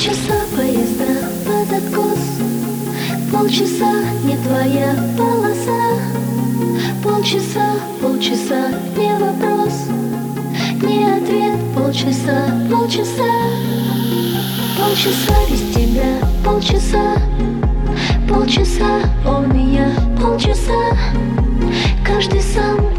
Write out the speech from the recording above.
Полчаса поезда под откос. Полчаса не твоя полоса. Полчаса, полчаса, не вопрос. Не ответ, полчаса, полчаса. Полчаса без тебя, полчаса. Полчаса у меня, полчаса. Каждый сам,